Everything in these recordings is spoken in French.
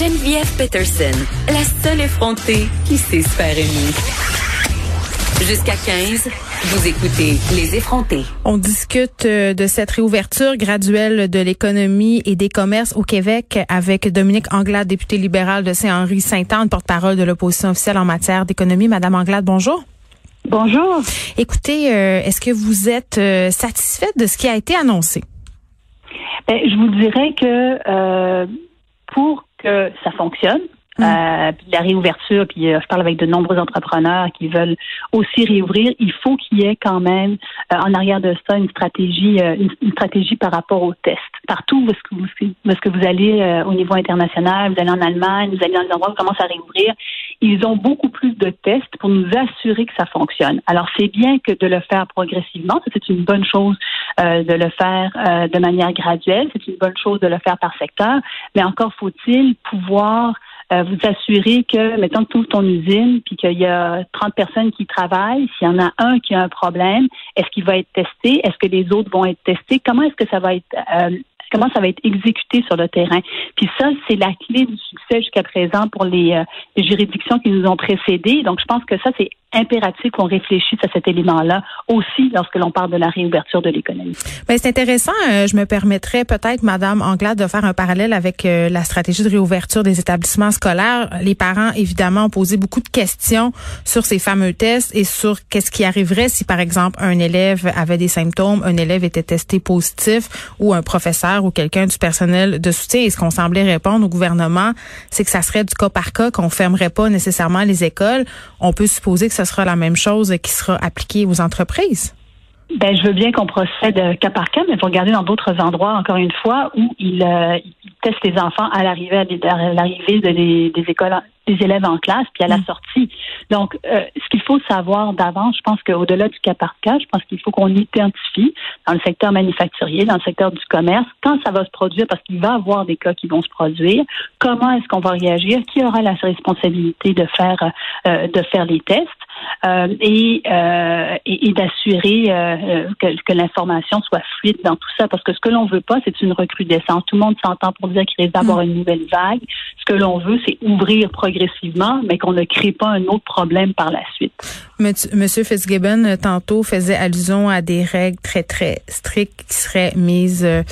Geneviève Peterson, la seule effrontée qui sait se faire aimer. Jusqu'à 15, vous écoutez Les effrontés. On discute euh, de cette réouverture graduelle de l'économie et des commerces au Québec avec Dominique Anglade, députée libérale de Saint-Henri-Saint-Anne, porte-parole de l'opposition officielle en matière d'économie. Madame Anglade, bonjour. Bonjour. Écoutez, euh, est-ce que vous êtes euh, satisfaite de ce qui a été annoncé? Ben, je vous dirais que pour que ça fonctionne. Mm. Euh, puis la réouverture, puis euh, je parle avec de nombreux entrepreneurs qui veulent aussi réouvrir. Il faut qu'il y ait quand même euh, en arrière de ça une stratégie, une, stratégie par rapport aux tests. Partout où est-ce que vous, est-ce que vous allez au niveau international, vous allez en Allemagne, vous allez dans des endroits où on commence à réouvrir, ils ont beaucoup plus de tests pour nous assurer que ça fonctionne. Alors c'est bien que de le faire progressivement, c'est une bonne chose de le faire de manière graduelle, c'est une bonne chose de le faire par secteur, mais encore faut-il pouvoir euh, vous assurer que, mettons tu ouvres ton usine, puis qu'il y a 30 personnes qui travaillent, s'il y en a un qui a un problème, est-ce qu'il va être testé? Est-ce que les autres vont être testés? Comment est-ce que ça va être euh, comment ça va être exécuté sur le terrain. Puis ça, c'est la clé du succès jusqu'à présent pour les, euh, les, juridictions qui nous ont précédés. Donc, je pense que ça, c'est impératif qu'on réfléchisse à cet élément-là aussi lorsque l'on parle de la réouverture de l'économie. Ben c'est intéressant. Euh, je me permettrais peut-être, Madame Anglade, de faire un parallèle avec euh, la stratégie de réouverture des établissements scolaires. Les parents, évidemment, ont posé beaucoup de questions sur ces fameux tests et sur qu'est-ce qui arriverait si, par exemple, un élève avait des symptômes, un élève était testé positif ou un professeur ou quelqu'un du personnel de soutien. Et ce qu'on semblait répondre au gouvernement, c'est que ça serait du cas par cas, qu'on fermerait pas nécessairement les écoles. On peut supposer que ce sera la même chose qui sera appliquée aux entreprises? Ben, je veux bien qu'on procède euh, cas par cas, mais vous regardez dans d'autres endroits, encore une fois, où ils, euh, testent les enfants à l'arrivée, des écoles des élèves en classe, puis à la mm. sortie. Donc, euh, ce qu'il faut savoir d'avance, je pense qu'au-delà du cas par cas, je pense qu'il faut qu'on identifie dans le secteur manufacturier, dans le secteur du commerce, quand ça va se produire, parce qu'il va y avoir des cas qui vont se produire, comment est-ce qu'on va réagir, qui aura la responsabilité de faire euh, de faire les tests. Euh, et, et, d'assurer que, que l'information soit fluide dans tout ça. Parce que ce que l'on veut pas, c'est une recrudescence. Tout le monde s'entend pour dire qu'il risque d'avoir mm. une nouvelle vague. Ce que l'on veut, c'est ouvrir progressivement, mais qu'on ne crée pas un autre problème par la suite. Monsieur Fitzgibbon, euh, tantôt, faisait allusion à des règles très, très strictes qui seraient mises euh,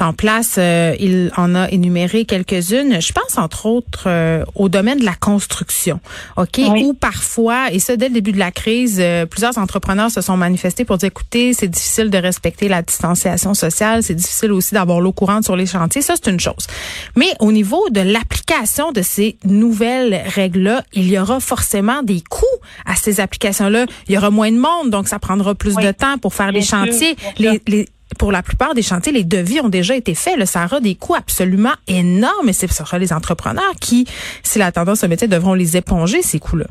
en place. Euh, il en a énuméré quelques-unes. Je pense, entre autres, au domaine de la construction, OK? Où parfois, et ça, dès le début de la crise, plusieurs entrepreneurs se sont manifestés pour dire, écoutez, c'est difficile de respecter la distanciation sociale, c'est difficile aussi d'avoir l'eau courante sur les chantiers. Ça, c'est une chose. Mais au niveau de l'application de ces nouvelles règles-là, il y aura forcément des coûts à ces applications-là. Il y aura moins de monde, donc ça prendra plus de temps pour faire les chantiers. les, pour la plupart des chantiers, les devis ont déjà été faits. Ça aura des coûts absolument énormes et ce sera les entrepreneurs qui, si la tendance se mettait, devront les éponger, ces coûts-là.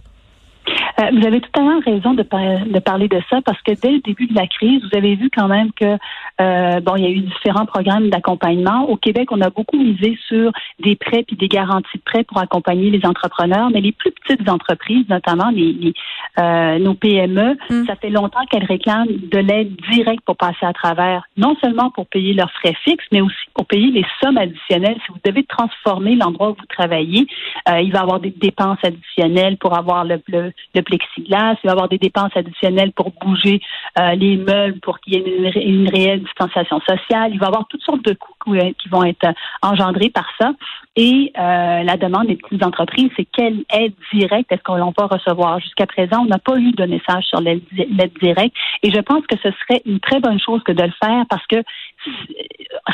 Euh, vous avez tout à fait raison de, de, parler de ça parce que dès le début de la crise, vous avez vu quand même que euh, bon, il y a eu différents programmes d'accompagnement. Au Québec, on a beaucoup misé sur des prêts puis des garanties de prêts pour accompagner les entrepreneurs, mais les plus petites entreprises, notamment les, euh, nos PME, mm. ça fait longtemps qu'elles réclament de l'aide directe pour passer à travers, non seulement pour payer leurs frais fixes, mais aussi pour payer les sommes additionnelles. Si vous devez transformer l'endroit où vous travaillez, euh, il va y avoir des dépenses additionnelles pour avoir le, le, le il va y avoir des dépenses additionnelles pour bouger euh, les meubles, pour qu'il y ait une, réelle distanciation sociale. Il va y avoir toutes sortes de coûts qui vont être engendrés par ça. Et euh, la demande des petites entreprises, c'est quelle aide directe est-ce qu'on va recevoir? Jusqu'à présent, on n'a pas eu de message sur l'aide directe. Et je pense que ce serait une très bonne chose que de le faire parce que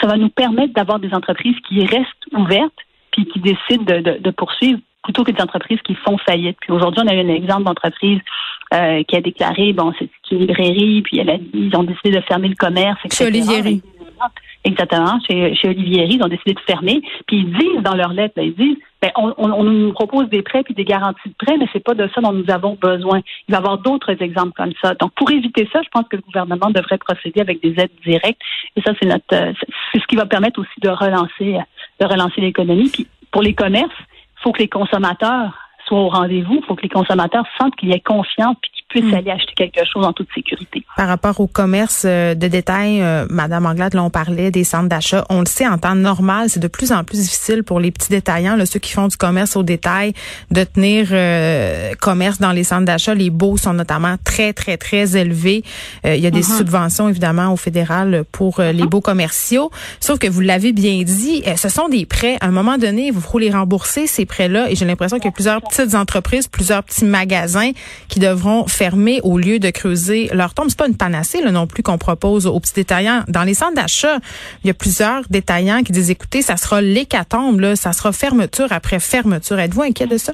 ça va nous permettre d'avoir des entreprises qui restent ouvertes puis qui décident de poursuivre plutôt que des entreprises qui font faillite. Puis aujourd'hui, on a eu un exemple d'entreprise euh, qui a déclaré, bon, c'est une librairie, puis elle a, ils ont décidé de fermer le commerce. C'est Olivieri. exactement, chez, chez Olivier ils ont décidé de fermer. Puis ils disent dans leur lettre, ils disent, ben, on, on, nous propose des prêts puis des garanties de prêts, mais c'est pas de ça dont nous avons besoin. Il va y avoir d'autres exemples comme ça. Donc, pour éviter ça, je pense que le gouvernement devrait procéder avec des aides directes. Et ça, c'est notre, euh, c'est ce qui va permettre aussi de relancer, de relancer l'économie. Puis, pour les commerces, faut que les consommateurs soient au rendez-vous. Faut que les consommateurs sentent qu'il y ait confiance puisse hmm. aller acheter quelque chose en toute sécurité. Par rapport au commerce euh, de détail, euh, Madame Anglade, là, on parlait des centres d'achat. On le sait, en temps normal, c'est de plus en plus difficile pour les petits détaillants, là, ceux qui font du commerce au détail, de tenir euh, commerce dans les centres d'achat. Les baux sont notamment très, très, très élevés. il y a des uh-huh. subventions, évidemment, au fédéral pour les uh-huh. baux commerciaux. Sauf que vous l'avez bien dit, ce sont des prêts. À un moment donné, vous faut les rembourser, ces prêts-là. Et j'ai l'impression qu'il y a plusieurs petites entreprises, plusieurs petits magasins qui devront au lieu de creuser leur tombe. C'est pas une panacée là, non plus qu'on propose aux petits détaillants. Dans les centres d'achat, il y a plusieurs détaillants qui disent écoutez, ça sera l'hécatombe, là, ça sera fermeture après fermeture. Êtes-vous inquiet de ça?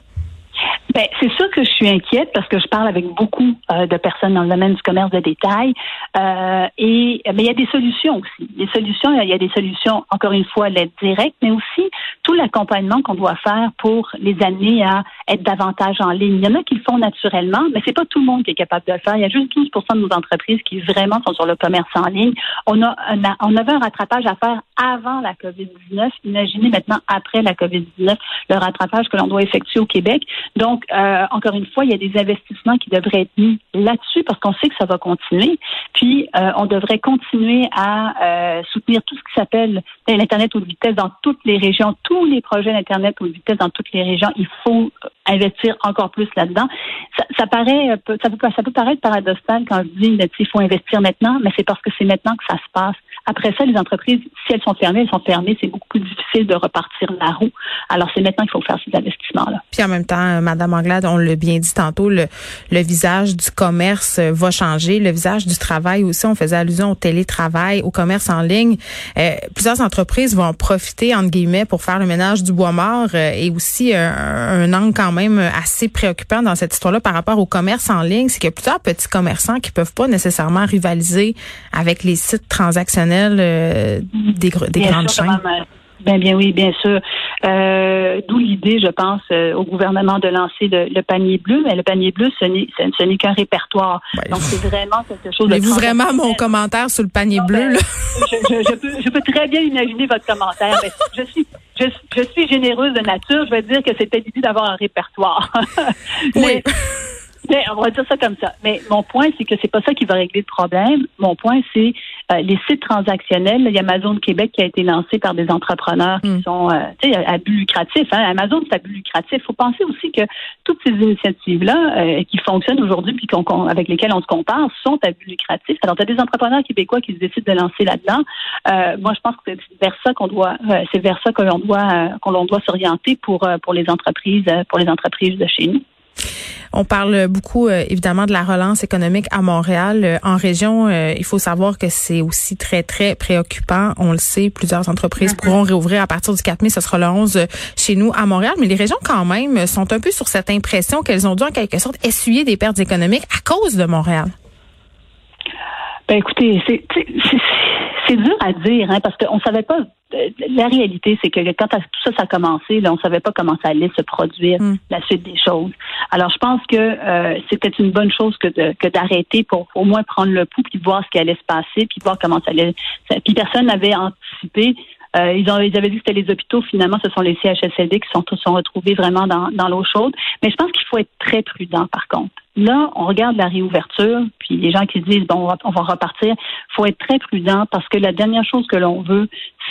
Ben, c'est sûr que je suis inquiète parce que je parle avec beaucoup euh, de personnes dans le domaine du commerce de détail. Euh, et mais il y a des solutions aussi. Des solutions, il y a des solutions, encore une fois, l'aide directe, mais aussi tout l'accompagnement qu'on doit faire pour les amener à être davantage en ligne. Il y en a qui le font naturellement, mais c'est pas tout le monde qui est capable de le faire. Il y a juste 12 de nos entreprises qui vraiment sont sur le commerce en ligne. On a un, on avait un rattrapage à faire avant la COVID-19. Imaginez maintenant après la COVID-19 le rattrapage que l'on doit effectuer au Québec. Donc, euh, encore une fois, il y a des investissements qui devraient être mis là-dessus parce qu'on sait que ça va continuer. Puis, euh, on devrait continuer à euh, soutenir tout ce qui s'appelle l'Internet haute vitesse dans toutes les régions, tous les projets d'Internet haute vitesse dans toutes les régions. Il faut investir encore plus là-dedans. Ça, peut, paraître paradoxal quand je dis qu'il faut investir maintenant, mais c'est parce que c'est maintenant que ça se passe. Après ça, les entreprises, si elles sont fermées, elles sont fermées. C'est beaucoup plus difficile de repartir la roue. Alors, c'est maintenant qu'il faut faire ces investissements-là. Puis en même temps, euh, Madame Anglade, on l'a bien dit tantôt, le, le visage du commerce euh, va changer. Le visage du travail aussi. On faisait allusion au télétravail, au commerce en ligne. Euh, plusieurs entreprises vont profiter, entre guillemets, pour faire le ménage du bois mort euh, et aussi un, un angle quand même assez préoccupant dans cette histoire-là par rapport au commerce en ligne, c'est qu'il y a plusieurs petits commerçants qui peuvent pas nécessairement rivaliser avec les sites transactionnels euh, des, grandes chaînes? Bien, bien oui, bien sûr. Euh, d'où l'idée, je pense, euh, au gouvernement de lancer le, panier bleu. Mais le panier bleu, ce n'est qu'un répertoire. Donc, c'est vraiment quelque chose Voulez-vous vraiment mon commentaire sur le panier bleu? je, peux, très bien imaginer votre commentaire. Mais je suis je, suis généreuse de nature. Je vais dire que c'était l'idée d'avoir un répertoire. oui. Mais on va dire ça comme ça. Mais mon point, c'est que c'est pas ça qui va régler le problème. Mon point, c'est euh, les sites transactionnels. Il y a Amazon Québec qui a été lancé par des entrepreneurs qui hmm. sont euh, à but lucratif. Hein. Amazon, c'est à but lucratif. Il faut penser aussi que toutes ces initiatives-là euh, qui fonctionnent aujourd'hui puis qu'on, avec lesquelles on se compare sont à but lucratif. Alors, tu as des entrepreneurs québécois qui se décident de lancer là-dedans. Euh, moi, je pense que c'est vers ça qu'on doit, c'est vers ça que l'on doit, qu'on doit s'orienter pour pour les entreprises, pour les entreprises de chez nous. On parle beaucoup euh, évidemment de la relance économique à Montréal. Euh, en région, euh, il faut savoir que c'est aussi très, très préoccupant. On le sait, plusieurs entreprises mm-hmm. pourront réouvrir à partir du 4 mai. Ce sera le 11 chez nous à Montréal. Mais les régions, quand même, sont un peu sur cette impression qu'elles ont dû, en quelque sorte, essuyer des pertes économiques à cause de Montréal. Ben écoutez, c'est c'est dur à dire, hein, parce qu'on savait pas. Euh, la réalité, c'est que quand tout ça, ça a commencé, là, on savait pas comment ça allait se produire, hmm. la suite des choses. Alors, je pense que euh, c'était une bonne chose que que d'arrêter pour au moins prendre le pouls puis voir ce qui allait se passer, puis voir comment ça allait. puis personne n'avait anticipé euh, ils, ont, ils avaient dit que c'était les hôpitaux. Finalement, ce sont les CHSLD qui sont, sont retrouvés vraiment dans, dans l'eau chaude. Mais je pense qu'il faut être très prudent, par contre. Là, on regarde la réouverture, puis les gens qui disent bon, on va, repartir. Il faut être très prudent parce que la dernière chose que l'on veut,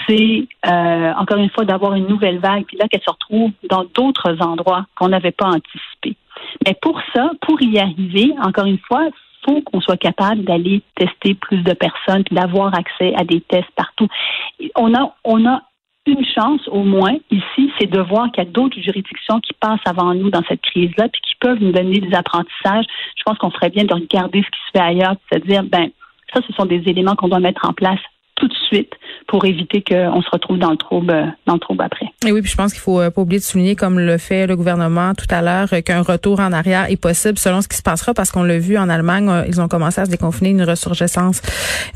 c'est euh, encore une fois d'avoir une nouvelle vague, puis là qu'elle se retrouve dans d'autres endroits qu'on n'avait pas anticipés. Mais pour ça, pour y arriver, encore une fois, faut qu'on soit capable d'aller tester plus de personnes, d'avoir accès à des tests partout. On a, on a une chance au moins ici, c'est de voir qu'il y a d'autres juridictions qui passent avant nous dans cette crise-là, puis qui peuvent nous donner des apprentissages. Je pense qu'on ferait bien de regarder ce qui se fait ailleurs, c'est-à-dire, ben, ça, ce sont des éléments qu'on doit mettre en place tout de suite pour éviter qu'on se retrouve dans le trouble, dans le trouble après. Et oui, puis je pense qu'il faut pas oublier de souligner, comme le fait le gouvernement tout à l'heure, qu'un retour en arrière est possible selon ce qui se passera, parce qu'on l'a vu en Allemagne, ils ont commencé à se déconfiner une ressurgescence,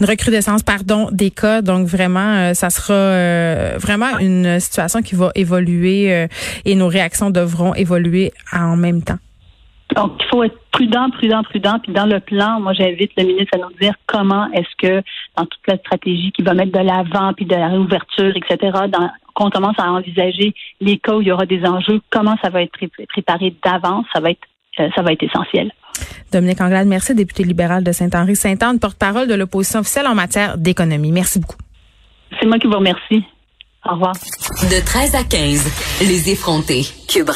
une recrudescence, pardon, des cas. Donc vraiment, ça sera vraiment une situation qui va évoluer et nos réactions devront évoluer en même temps. Donc, il faut être prudent, prudent, prudent. Puis dans le plan, moi, j'invite le ministre à nous dire comment est-ce que, dans toute la stratégie qui va mettre de l'avant, puis de la réouverture, etc., dans, qu'on commence à envisager les cas où il y aura des enjeux, comment ça va être préparé d'avance, ça va être, euh, ça va être essentiel. Dominique Anglade, merci, député libéral de Saint-Henri-Sainte-Anne, porte-parole de l'opposition officielle en matière d'économie. Merci beaucoup. C'est moi qui vous remercie. Au revoir. De 13 à 15, les effrontés. Cube